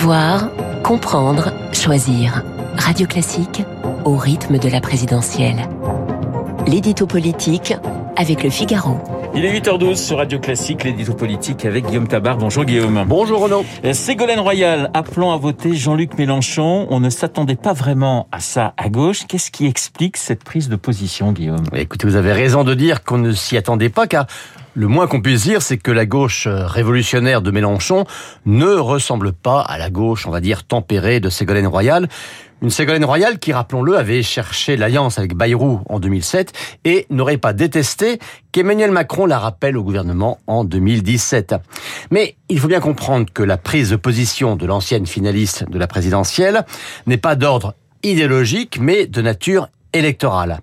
Savoir, comprendre, choisir. Radio Classique au rythme de la présidentielle. L'édito politique avec le Figaro. Il est 8h12 sur Radio Classique, l'édito politique avec Guillaume Tabar. Bonjour Guillaume. Bonjour Renaud. Ségolène Royal, appelant à voter Jean-Luc Mélenchon. On ne s'attendait pas vraiment à ça à gauche. Qu'est-ce qui explique cette prise de position, Guillaume? Écoutez, vous avez raison de dire qu'on ne s'y attendait pas, car le moins qu'on puisse dire, c'est que la gauche révolutionnaire de Mélenchon ne ressemble pas à la gauche, on va dire, tempérée de Ségolène Royal. Une Ségolène Royal qui, rappelons-le, avait cherché l'alliance avec Bayrou en 2007 et n'aurait pas détesté qu'Emmanuel Macron la rappelle au gouvernement en 2017. Mais il faut bien comprendre que la prise de position de l'ancienne finaliste de la présidentielle n'est pas d'ordre idéologique, mais de nature électorale.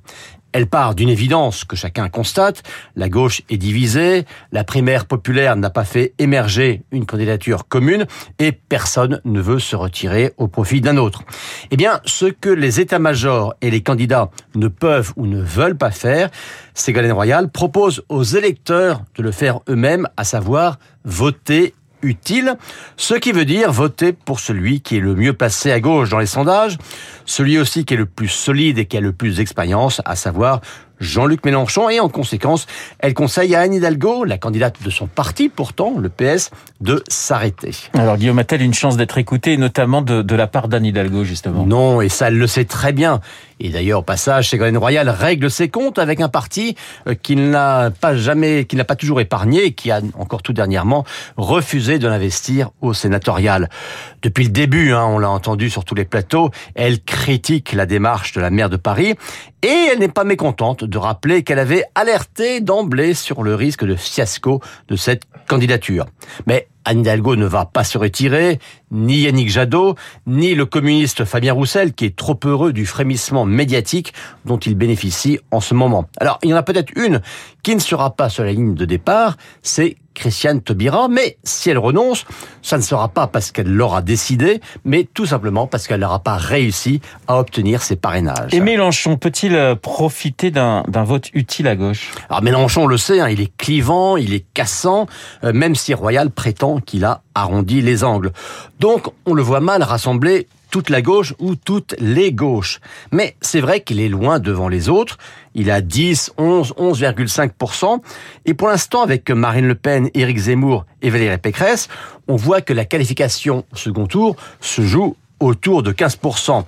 Elle part d'une évidence que chacun constate. La gauche est divisée, la primaire populaire n'a pas fait émerger une candidature commune et personne ne veut se retirer au profit d'un autre. Eh bien, ce que les états-majors et les candidats ne peuvent ou ne veulent pas faire, Ségolène Royal propose aux électeurs de le faire eux-mêmes, à savoir voter utile, ce qui veut dire voter pour celui qui est le mieux placé à gauche dans les sondages, celui aussi qui est le plus solide et qui a le plus d'expérience, à savoir Jean-Luc Mélenchon et en conséquence, elle conseille à Anne Hidalgo, la candidate de son parti pourtant, le PS, de s'arrêter. Alors Guillaume a-t-elle une chance d'être écoutée, notamment de, de la part d'Anne Hidalgo justement? Non, et ça elle le sait très bien. Et d'ailleurs, au passage, Ségolène Royal règle ses comptes avec un parti euh, qu'il n'a pas jamais, qu'il n'a pas toujours épargné et qui a encore tout dernièrement refusé de l'investir au sénatorial. Depuis le début, hein, on l'a entendu sur tous les plateaux, elle critique la démarche de la maire de Paris et elle n'est pas mécontente de rappeler qu'elle avait alerté d'emblée sur le risque de fiasco de cette candidature. Mais Anne Hidalgo ne va pas se retirer, ni Yannick Jadot, ni le communiste Fabien Roussel, qui est trop heureux du frémissement médiatique dont il bénéficie en ce moment. Alors, il y en a peut-être une qui ne sera pas sur la ligne de départ, c'est Christiane Taubira, mais si elle renonce, ça ne sera pas parce qu'elle l'aura décidé, mais tout simplement parce qu'elle n'aura pas réussi à obtenir ses parrainages. Et Mélenchon peut-il euh, profiter d'un vote utile à gauche? Alors Mélenchon, on le sait, hein, il est clivant, il est cassant, euh, même si Royal prétend qu'il a arrondi les angles. Donc on le voit mal rassembler toute la gauche ou toutes les gauches. Mais c'est vrai qu'il est loin devant les autres. Il a 10, 11, 11,5%. Et pour l'instant, avec Marine Le Pen, Éric Zemmour et Valérie Pécresse, on voit que la qualification second tour se joue autour de 15%.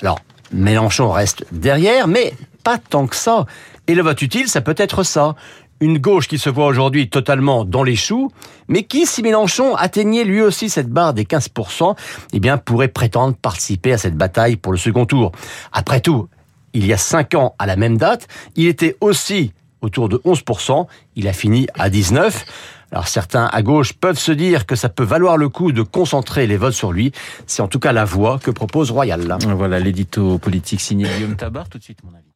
Alors, Mélenchon reste derrière, mais pas tant que ça. Et le vote utile, ça peut être ça une gauche qui se voit aujourd'hui totalement dans les choux, mais qui, si Mélenchon atteignait lui aussi cette barre des 15%, eh bien, pourrait prétendre participer à cette bataille pour le second tour. Après tout, il y a cinq ans, à la même date, il était aussi autour de 11%, il a fini à 19%. Alors certains à gauche peuvent se dire que ça peut valoir le coup de concentrer les votes sur lui. C'est en tout cas la voie que propose Royal. Voilà l'édito politique signé Guillaume Tabar. Tout de suite mon avis.